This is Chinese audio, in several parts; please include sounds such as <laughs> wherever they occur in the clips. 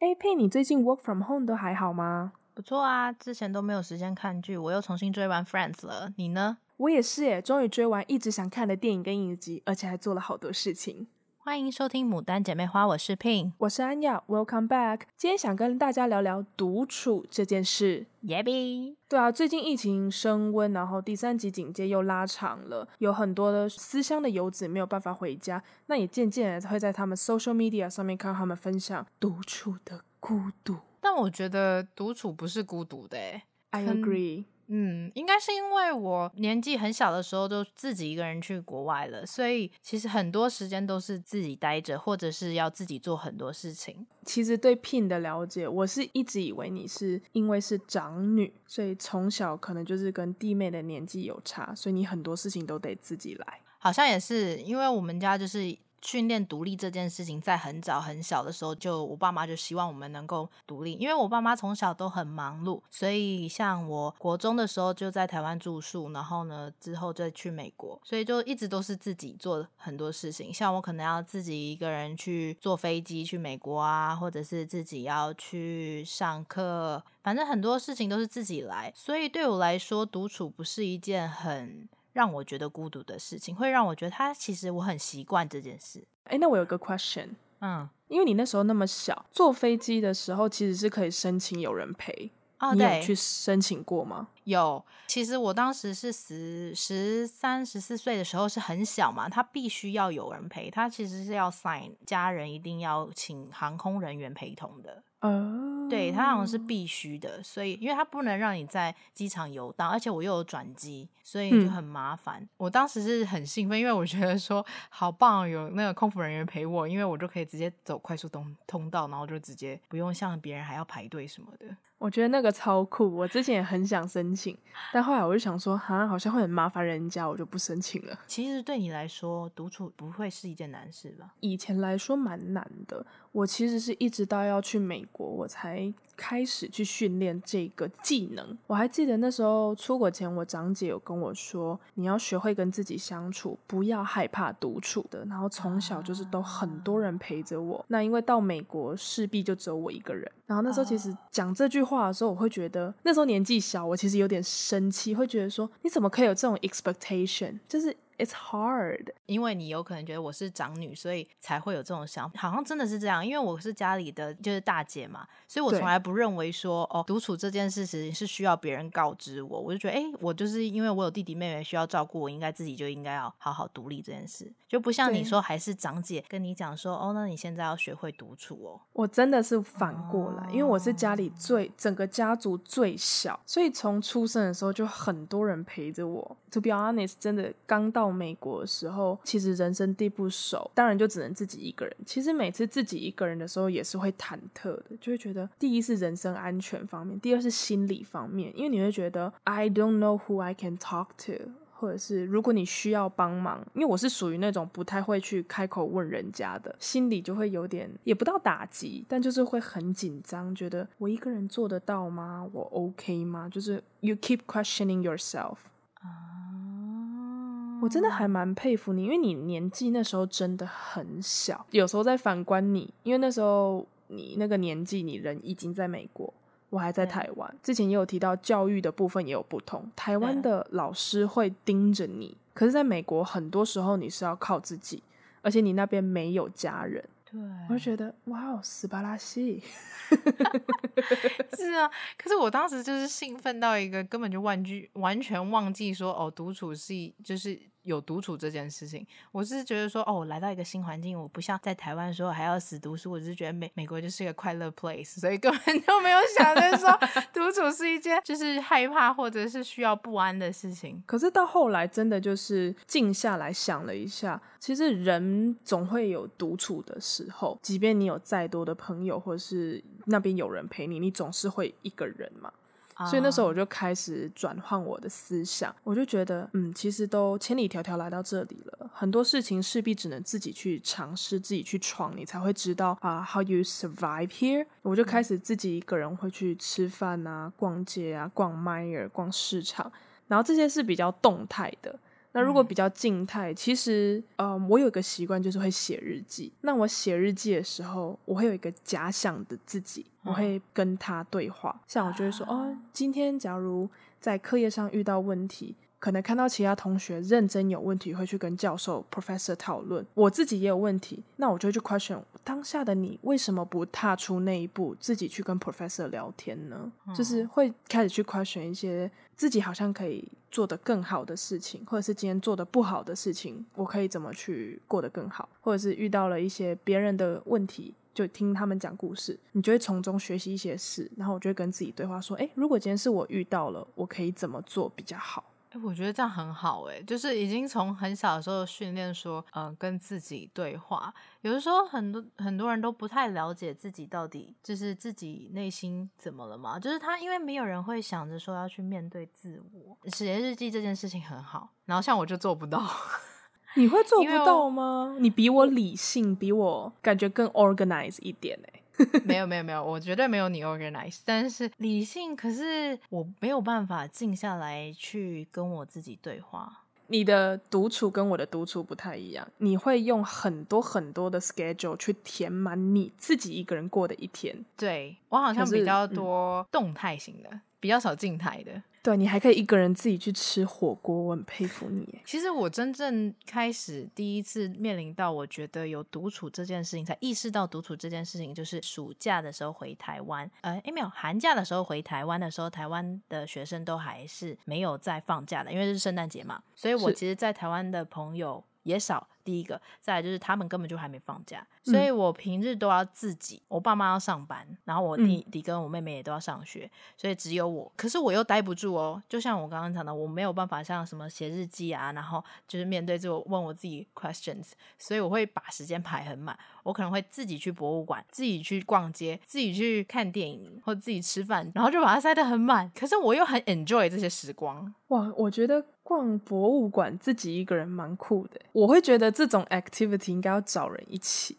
哎，佩，你最近 work from home 都还好吗？不错啊，之前都没有时间看剧，我又重新追完 Friends 了。你呢？我也是耶，终于追完一直想看的电影跟影集，而且还做了好多事情。欢迎收听《牡丹姐妹花》，我是 Pin，我是安雅，Welcome back。今天想跟大家聊聊独处这件事。耶比，对啊，最近疫情升温，然后第三级警戒又拉长了，有很多的思乡的游子没有办法回家，那也渐渐的会在他们 social media 上面看他们分享独处的孤独。但我觉得独处不是孤独的，I agree。嗯，应该是因为我年纪很小的时候就自己一个人去国外了，所以其实很多时间都是自己待着，或者是要自己做很多事情。其实对 Pin 的了解，我是一直以为你是因为是长女，所以从小可能就是跟弟妹的年纪有差，所以你很多事情都得自己来。好像也是，因为我们家就是。训练独立这件事情，在很早很小的时候，就我爸妈就希望我们能够独立。因为我爸妈从小都很忙碌，所以像我国中的时候就在台湾住宿，然后呢之后再去美国，所以就一直都是自己做很多事情。像我可能要自己一个人去坐飞机去美国啊，或者是自己要去上课，反正很多事情都是自己来。所以对我来说，独处不是一件很。让我觉得孤独的事情，会让我觉得他其实我很习惯这件事。哎，那我有个 question，嗯，因为你那时候那么小，坐飞机的时候其实是可以申请有人陪。哦，你有去申请过吗？有，其实我当时是十十三、十四岁的时候是很小嘛，他必须要有人陪，他其实是要 sign，家人一定要请航空人员陪同的。哦，对，它好像是必须的，所以因为它不能让你在机场游荡，而且我又有转机，所以就很麻烦。嗯、我当时是很兴奋，因为我觉得说好棒，有那个空服人员陪我，因为我就可以直接走快速通通道，然后就直接不用像别人还要排队什么的。我觉得那个超酷，我之前也很想申请，但后来我就想说，哈，好像会很麻烦人家，我就不申请了。其实对你来说，独处不会是一件难事吧？以前来说蛮难的，我其实是一直到要去美国，我才开始去训练这个技能。我还记得那时候出国前，我长姐有跟我说，你要学会跟自己相处，不要害怕独处的。然后从小就是都很多人陪着我，那因为到美国势必就只有我一个人。然后那时候其实讲这句话的时候，我会觉得那时候年纪小，我其实有点生气，会觉得说你怎么可以有这种 expectation？就是。It's hard，因为你有可能觉得我是长女，所以才会有这种想法。好像真的是这样，因为我是家里的就是大姐嘛，所以我从来不认为说哦，独处这件事情是需要别人告知我。我就觉得，哎，我就是因为我有弟弟妹妹需要照顾，我应该自己就应该要好好独立这件事，就不像你说还是长姐跟你讲说，哦，那你现在要学会独处哦。我真的是反过来，因为我是家里最整个家族最小，所以从出生的时候就很多人陪着我。To be honest，真的刚到。美国的时候，其实人生地不熟，当然就只能自己一个人。其实每次自己一个人的时候，也是会忐忑的，就会觉得第一是人身安全方面，第二是心理方面，因为你会觉得 I don't know who I can talk to，或者是如果你需要帮忙，因为我是属于那种不太会去开口问人家的，心里就会有点也不到打击，但就是会很紧张，觉得我一个人做得到吗？我 OK 吗？就是 you keep questioning yourself。我真的还蛮佩服你，因为你年纪那时候真的很小。有时候在反观你，因为那时候你那个年纪，你人已经在美国，我还在台湾。之前也有提到教育的部分也有不同，台湾的老师会盯着你，可是在美国很多时候你是要靠自己，而且你那边没有家人。对，我就觉得哇哦，斯巴拉西，<laughs> 是啊。可是我当时就是兴奋到一个根本就忘记，完全忘记说哦，独处是就是。有独处这件事情，我是觉得说，哦，我来到一个新环境，我不像在台湾的时候还要死读书，我是觉得美美国就是一个快乐 place，所以根本就没有想着说 <laughs> 独处是一件就是害怕或者是需要不安的事情。可是到后来真的就是静下来想了一下，其实人总会有独处的时候，即便你有再多的朋友或者是那边有人陪你，你总是会一个人嘛。所以那时候我就开始转换我的思想，我就觉得，嗯，其实都千里迢迢来到这里了，很多事情势必只能自己去尝试，自己去闯，你才会知道啊，how you survive here。我就开始自己一个人会去吃饭啊、逛街啊、逛 Myer、逛市场，然后这些是比较动态的。那如果比较静态，其实，嗯、呃，我有一个习惯，就是会写日记。那我写日记的时候，我会有一个假想的自己，我会跟他对话。像我就会说，哦，今天假如在课业上遇到问题。可能看到其他同学认真有问题，会去跟教授 professor 讨论。我自己也有问题，那我就会去 question 当下的你为什么不踏出那一步，自己去跟 professor 聊天呢？嗯、就是会开始去 question 一些自己好像可以做得更好的事情，或者是今天做的不好的事情，我可以怎么去过得更好？或者是遇到了一些别人的问题，就听他们讲故事，你就会从中学习一些事。然后我就会跟自己对话说：诶，如果今天是我遇到了，我可以怎么做比较好？哎，我觉得这样很好哎，就是已经从很小的时候训练说，嗯、呃，跟自己对话。有的时候很多很多人都不太了解自己到底就是自己内心怎么了嘛，就是他因为没有人会想着说要去面对自我。写日记这件事情很好，然后像我就做不到。<laughs> 你会做不到吗？你比我理性，比我感觉更 organized 一点哎。<laughs> 没有没有没有，我绝对没有你 organize，但是理性，可是我没有办法静下来去跟我自己对话。你的独处跟我的独处不太一样，你会用很多很多的 schedule 去填满你自己一个人过的一天。对，我好像比较多动态型的，嗯、比较少静态的。对，你还可以一个人自己去吃火锅，我很佩服你。其实我真正开始第一次面临到我觉得有独处这件事情，才意识到独处这件事情，就是暑假的时候回台湾，呃，诶没有，寒假的时候回台湾的时候，台湾的学生都还是没有在放假的，因为是圣诞节嘛，所以我其实，在台湾的朋友也少。第一个，再来就是他们根本就还没放假，所以我平日都要自己，我爸妈要上班，然后我弟弟跟我妹妹也都要上学，所以只有我。可是我又待不住哦，就像我刚刚讲的，我没有办法像什么写日记啊，然后就是面对着我问我自己 questions，所以我会把时间排很满。我可能会自己去博物馆，自己去逛街，自己去看电影，或自己吃饭，然后就把它塞得很满。可是我又很 enjoy 这些时光。哇，我觉得逛博物馆自己一个人蛮酷的，我会觉得。这种 activity 应该要找人一起，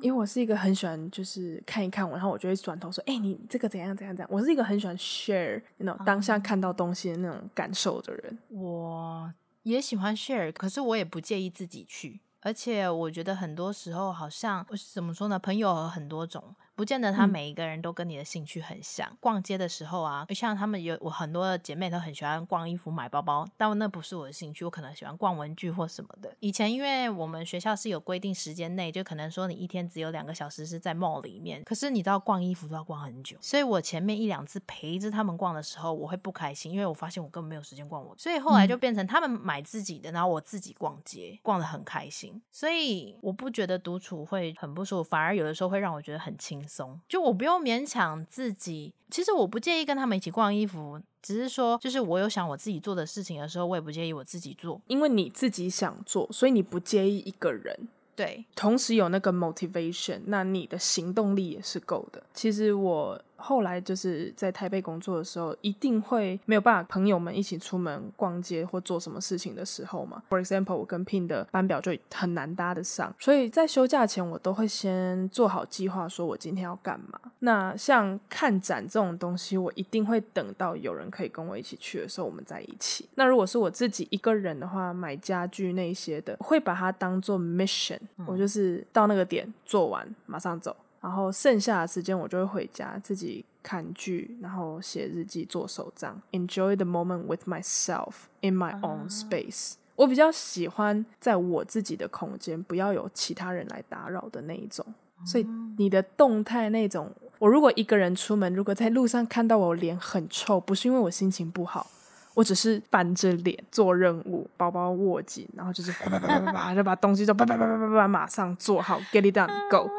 因为我是一个很喜欢就是看一看我，然后我就会转头说：“哎、欸，你这个怎样怎样怎样。”我是一个很喜欢 share 那种当下看到东西的那种感受的人。我也喜欢 share，可是我也不介意自己去，而且我觉得很多时候好像怎么说呢？朋友有很多种。不见得他每一个人都跟你的兴趣很像。嗯、逛街的时候啊，像他们有我很多的姐妹都很喜欢逛衣服、买包包，但那不是我的兴趣。我可能喜欢逛文具或什么的。以前因为我们学校是有规定时间内，就可能说你一天只有两个小时是在 mall 里面。可是你知道逛衣服都要逛很久，所以我前面一两次陪着他们逛的时候，我会不开心，因为我发现我根本没有时间逛我。所以后来就变成他们买自己的，然后我自己逛街，逛得很开心。所以我不觉得独处会很不舒服，反而有的时候会让我觉得很轻松。就我不用勉强自己，其实我不介意跟他们一起逛衣服，只是说，就是我有想我自己做的事情的时候，我也不介意我自己做，因为你自己想做，所以你不介意一个人。对，同时有那个 motivation，那你的行动力也是够的。其实我。后来就是在台北工作的时候，一定会没有办法朋友们一起出门逛街或做什么事情的时候嘛。For example，我跟 Pin 的班表就很难搭得上，所以在休假前我都会先做好计划，说我今天要干嘛。那像看展这种东西，我一定会等到有人可以跟我一起去的时候，我们在一起。那如果是我自己一个人的话，买家具那些的，会把它当做 mission，嗯，我就是到那个点做完马上走。然后剩下的时间我就会回家自己看剧，然后写日记、做手账，enjoy the moment with myself in my own space。Uh. 我比较喜欢在我自己的空间，不要有其他人来打扰的那一种。Uh. 所以你的动态那种，我如果一个人出门，如果在路上看到我脸很臭，不是因为我心情不好，我只是板着脸做任务，包包握紧，然后就是叭叭叭叭叭就把东西就叭叭叭叭叭叭马上做好，get it done，go。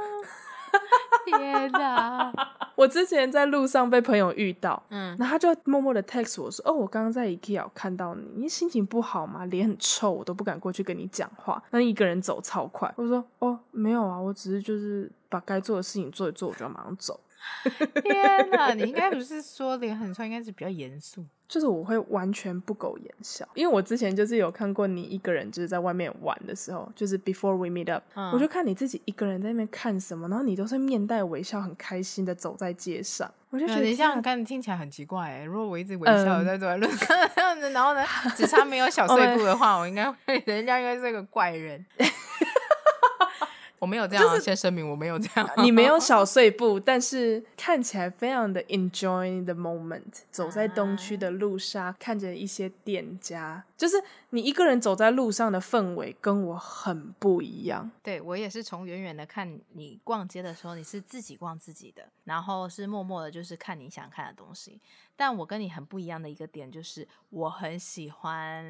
<laughs> 天哪！<laughs> 我之前在路上被朋友遇到，嗯，然后他就默默的 text 我说：“哦，我刚刚在 IKEA 看到你，你心情不好吗？脸很臭，我都不敢过去跟你讲话。那一个人走超快。”我说：“哦，没有啊，我只是就是把该做的事情做一做，我就要马上走。” <laughs> 天哪，你应该不是说脸很臭，应该是比较严肃。<laughs> 就是我会完全不苟言笑，因为我之前就是有看过你一个人就是在外面玩的时候，就是 before we meet up，、嗯、我就看你自己一个人在那边看什么，然后你都是面带微笑，很开心的走在街上，我就觉得、嗯、你这样看听起来很奇怪哎。如果我一直微笑的在走在路上然后呢，只差没有小碎步的话，<laughs> 我应该会人家应该是个怪人。我没有这样、啊，就是、先声明我没有这样。你没有小碎 <laughs> 步，但是看起来非常的 enjoy the moment。走在东区的路上，啊、看着一些店家，就是你一个人走在路上的氛围跟我很不一样。对，我也是从远远的看你逛街的时候，你是自己逛自己的，然后是默默的，就是看你想看的东西。但我跟你很不一样的一个点就是，我很喜欢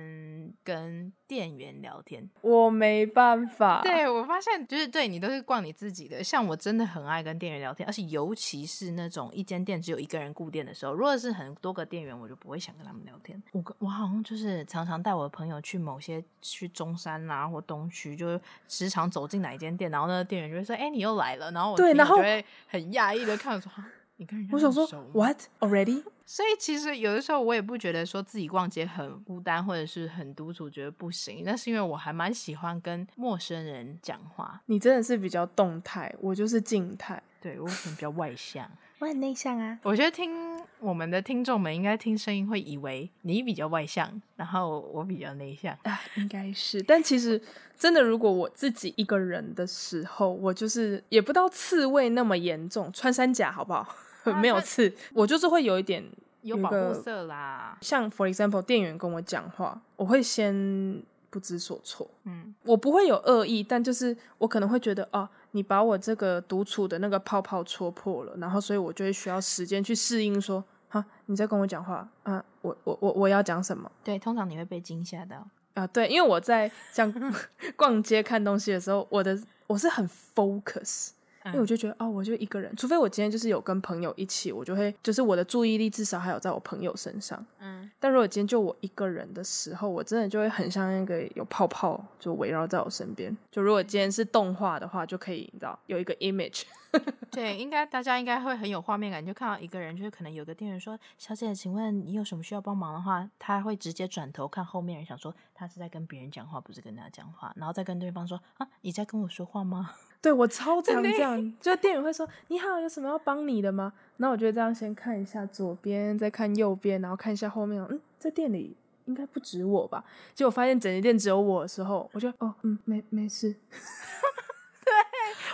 跟店员聊天。我没办法。对，我发现就是对你都是逛你自己的，像我真的很爱跟店员聊天，而且尤其是那种一间店只有一个人顾店的时候，如果是很多个店员，我就不会想跟他们聊天。我我好像就是常常带我的朋友去某些去中山啊或东区，就是时常走进哪一间店，然后那个店员就会说：“哎、欸，你又来了。”然后我对，然后就会很讶异的看着说。我想说，What already？所以其实有的时候我也不觉得说自己逛街很孤单或者是很独处，觉得不行。那是因为我还蛮喜欢跟陌生人讲话。你真的是比较动态，我就是静态。对，我可能比较外向，我很内向啊。我觉得听我们的听众们应该听声音会以为你比较外向，然后我比较内向啊，应该是。但其实真的，如果我自己一个人的时候，我就是也不到刺猬那么严重，穿山甲好不好？<laughs> 没有刺，我就是会有一点有保护色啦。像 for example，店员跟我讲话，我会先不知所措。嗯，我不会有恶意，但就是我可能会觉得，哦，你把我这个独处的那个泡泡戳破了，然后所以我就会需要时间去适应。说，哈，你在跟我讲话啊？我我我我要讲什么？对，通常你会被惊吓到啊。对，因为我在像 <laughs> 逛街看东西的时候，我的我是很 focus。因为我就觉得哦，我就一个人，除非我今天就是有跟朋友一起，我就会就是我的注意力至少还有在我朋友身上。嗯，但如果今天就我一个人的时候，我真的就会很像那个有泡泡就围绕在我身边。就如果今天是动画的话，就可以你知道有一个 image。<laughs> 对，应该大家应该会很有画面感，就看到一个人，就是可能有个店员说：“小姐，请问你有什么需要帮忙的话？”他会直接转头看后面人，想说他是在跟别人讲话，不是跟他讲话，然后再跟对方说：“啊，你在跟我说话吗？”对，我超常这样，就店员会说：“你好，有什么要帮你的吗？”那我就这样先看一下左边，再看右边，然后看一下后面。嗯，在店里应该不止我吧？结果发现整间店只有我的时候，我就哦，嗯，没没事。<laughs> 对，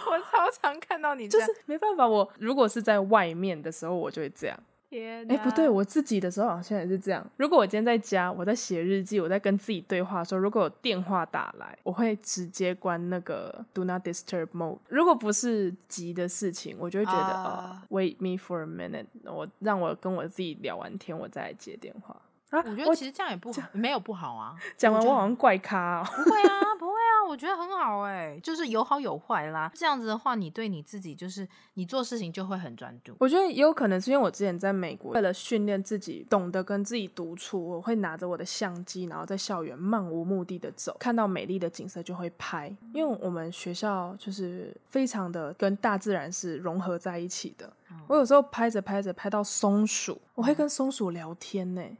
我超常看到你这样，就是没办法。我如果是在外面的时候，我就会这样。哎，欸、不对，我自己的时候好像也是这样。如果我今天在家，我在写日记，我在跟自己对话的时候，如果有电话打来，我会直接关那个 Do Not Disturb Mode。如果不是急的事情，我就会觉得、uh... 哦，Wait me for a minute，我让我跟我自己聊完天，我再来接电话。啊，我觉得其实这样也不好，没有不好啊。讲完我好像怪咖哦。不会啊，<laughs> 不会啊，我觉得很好哎，就是有好有坏啦。这样子的话，你对你自己就是你做事情就会很专注。我觉得也有可能是因为我之前在美国，为了训练自己懂得跟自己独处，我会拿着我的相机，然后在校园漫无目的的走，看到美丽的景色就会拍。因为我们学校就是非常的跟大自然是融合在一起的。我有时候拍着拍着拍到松鼠，我会跟松鼠聊天呢。Oh、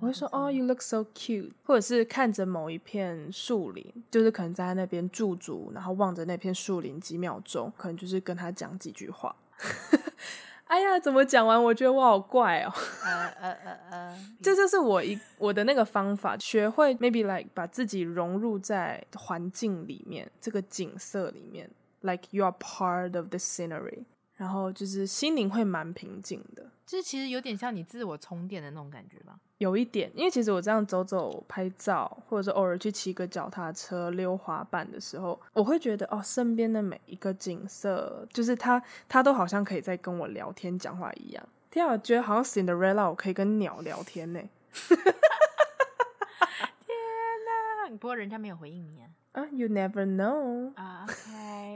我会说哦、oh,，You look so cute，或者是看着某一片树林，就是可能在那边驻足，然后望着那片树林几秒钟，可能就是跟他讲几句话。<laughs> 哎呀，怎么讲完？我觉得我好怪哦。呃呃呃呃，这就是我一我的那个方法，学会 maybe like 把自己融入在环境里面，这个景色里面，like you are part of the scenery，然后就是心灵会蛮平静的。这其实有点像你自我充电的那种感觉吧。有一点，因为其实我这样走走拍照，或者是偶尔去骑个脚踏车、溜滑板的时候，我会觉得哦，身边的每一个景色，就是它，它都好像可以在跟我聊天、讲话一样。天啊，我觉得好像 Cinderella，我可以跟鸟聊天呢。<laughs> 天哪！不过人家没有回应你啊。啊、uh,，You never know。啊、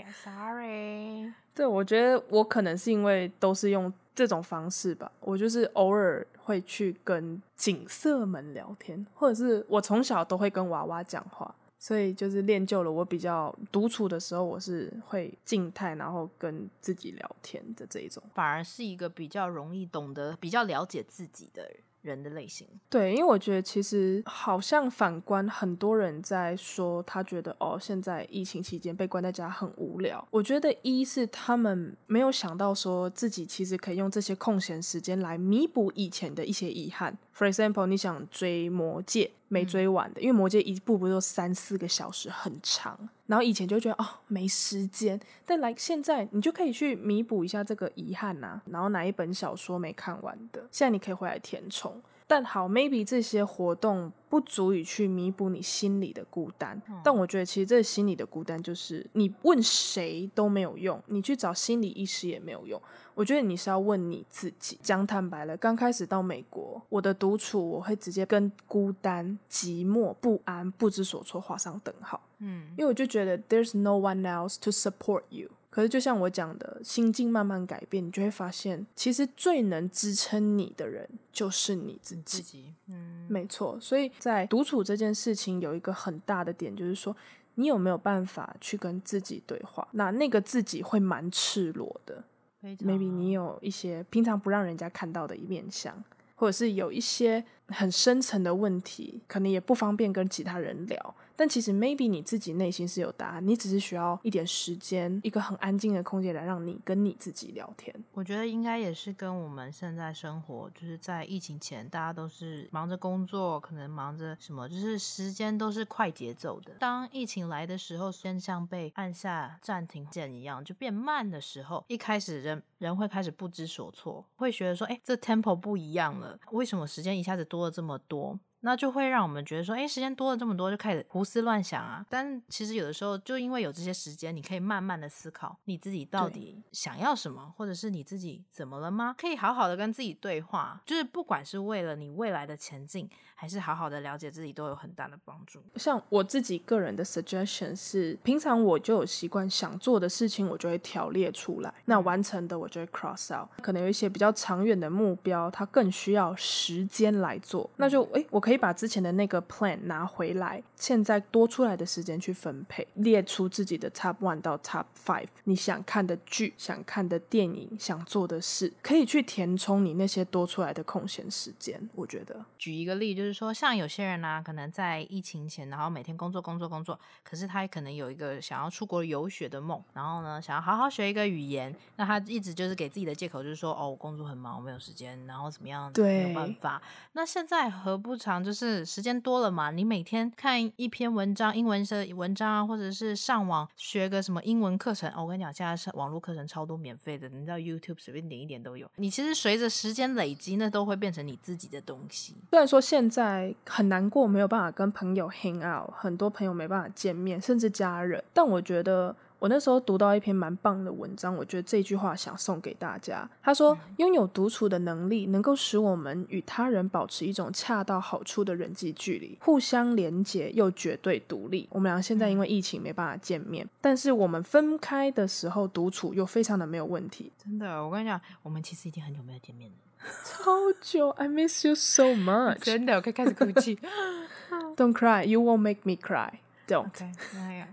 uh,，OK，Sorry。对，我觉得我可能是因为都是用。这种方式吧，我就是偶尔会去跟景色们聊天，或者是我从小都会跟娃娃讲话，所以就是练就了我比较独处的时候，我是会静态，然后跟自己聊天的这一种，反而是一个比较容易懂得、比较了解自己的人。人的类型，对，因为我觉得其实好像反观很多人在说，他觉得哦，现在疫情期间被关在家很无聊。我觉得一是他们没有想到说自己其实可以用这些空闲时间来弥补以前的一些遗憾。For example，你想追《魔戒》没追完的，嗯、因为《魔戒》一部不就三四个小时，很长。然后以前就觉得哦没时间，但来现在你就可以去弥补一下这个遗憾呐、啊。然后哪一本小说没看完的，现在你可以回来填充。但好，maybe 这些活动不足以去弥补你心里的孤单。嗯、但我觉得其实这心里的孤单就是你问谁都没有用，你去找心理医师也没有用。我觉得你是要问你自己。讲坦白了，刚开始到美国，我的独处我会直接跟孤单、寂寞、不安、不知所措画上等号。嗯，因为我就觉得 there's no one else to support you。可是，就像我讲的，心境慢慢改变，你就会发现，其实最能支撑你的人就是你自己。自己嗯，没错。所以在独处这件事情，有一个很大的点，就是说，你有没有办法去跟自己对话？那那个自己会蛮赤裸的。Maybe 你有一些平常不让人家看到的一面相，或者是有一些很深层的问题，可能也不方便跟其他人聊。但其实，maybe 你自己内心是有答案，你只是需要一点时间，一个很安静的空间来让你跟你自己聊天。我觉得应该也是跟我们现在生活，就是在疫情前，大家都是忙着工作，可能忙着什么，就是时间都是快节奏的。当疫情来的时候，先像被按下暂停键一样，就变慢的时候，一开始人人会开始不知所措，会觉得说，哎，这 tempo 不一样了，为什么时间一下子多了这么多？那就会让我们觉得说，哎，时间多了这么多，就开始胡思乱想啊。但其实有的时候，就因为有这些时间，你可以慢慢的思考你自己到底想要什么，或者是你自己怎么了吗？可以好好的跟自己对话，就是不管是为了你未来的前进，还是好好的了解自己，都有很大的帮助。像我自己个人的 suggestion 是，平常我就有习惯想做的事情，我就会条列出来，那完成的我就会 cross out。可能有一些比较长远的目标，它更需要时间来做，那就哎，我可以。可以把之前的那个 plan 拿回来，现在多出来的时间去分配，列出自己的 top one 到 top five，你想看的剧、想看的电影、想做的事，可以去填充你那些多出来的空闲时间。我觉得，举一个例，就是说，像有些人呢、啊，可能在疫情前，然后每天工作、工作、工作，可是他可能有一个想要出国游学的梦，然后呢，想要好好学一个语言，那他一直就是给自己的借口，就是说，哦，我工作很忙，我没有时间，然后怎么样，对，没有办法。那现在何不就是时间多了嘛，你每天看一篇文章，英文的文章啊，或者是上网学个什么英文课程。我跟你讲，现在是网络课程超多免费的，你知道 YouTube 随便点一点都有。你其实随着时间累积，那都会变成你自己的东西。虽然说现在很难过，没有办法跟朋友 hang out，很多朋友没办法见面，甚至家人，但我觉得。我那时候读到一篇蛮棒的文章，我觉得这句话想送给大家。他说：“拥有独处的能力，能够使我们与他人保持一种恰到好处的人际距离，互相连结又绝对独立。我们俩现在因为疫情没办法见面，但是我们分开的时候独处又非常的没有问题。真的，我跟你讲，我们其实已经很久没有见面了，超久。I miss you so much。<laughs> 真的，我可以开始哭泣。<laughs> Don't cry, you won't make me cry. Don't. Okay.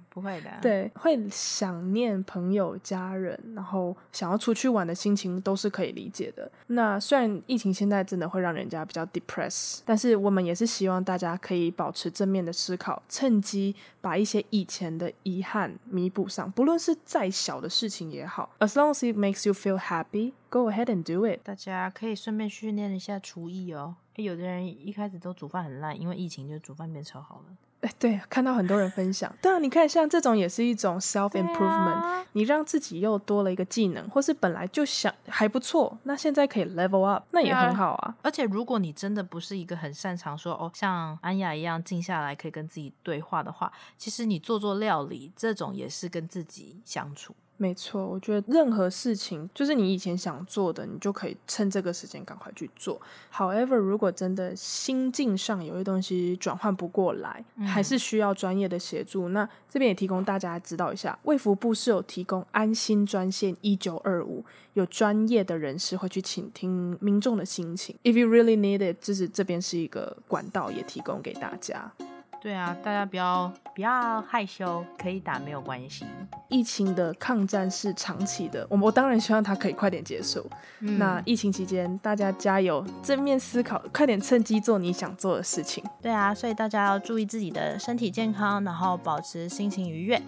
不会的，对，会想念朋友、家人，然后想要出去玩的心情都是可以理解的。那虽然疫情现在真的会让人家比较 depressed，但是我们也是希望大家可以保持正面的思考，趁机把一些以前的遗憾弥补上，不论是再小的事情也好。As long as it makes you feel happy, go ahead and do it。大家可以顺便训练一下厨艺哦。有的人一开始都煮饭很烂，因为疫情就煮饭变超好了。哎，对，看到很多人分享，对啊，你看像这种也是一种 self improvement，啊，你让自己又多了一个技能，或是本来就想还不错，那现在可以 level up，那也很好啊。而且如果你真的不是一个很擅长说哦，像安雅一样静下来可以跟自己对话的话，其实你做做料理这种也是跟自己相处。没错，我觉得任何事情就是你以前想做的，你就可以趁这个时间赶快去做。However，如果真的心境上有些东西转换不过来，嗯、还是需要专业的协助。那这边也提供大家知道一下，卫福部是有提供安心专线一九二五，有专业的人士会去倾听民众的心情。If you really need it，就是这边是一个管道，也提供给大家。对啊，大家不要不要害羞，可以打没有关系。疫情的抗战是长期的，我我当然希望它可以快点结束。嗯、那疫情期间，大家加油，正面思考，快点趁机做你想做的事情。对啊，所以大家要注意自己的身体健康，然后保持心情愉悦。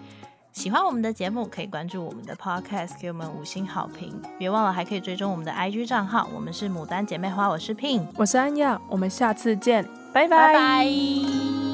喜欢我们的节目，可以关注我们的 Podcast，给我们五星好评。别忘了还可以追踪我们的 IG 账号，我们是牡丹姐妹花，我是 Pin，我是安雅，我们下次见，拜拜。拜拜。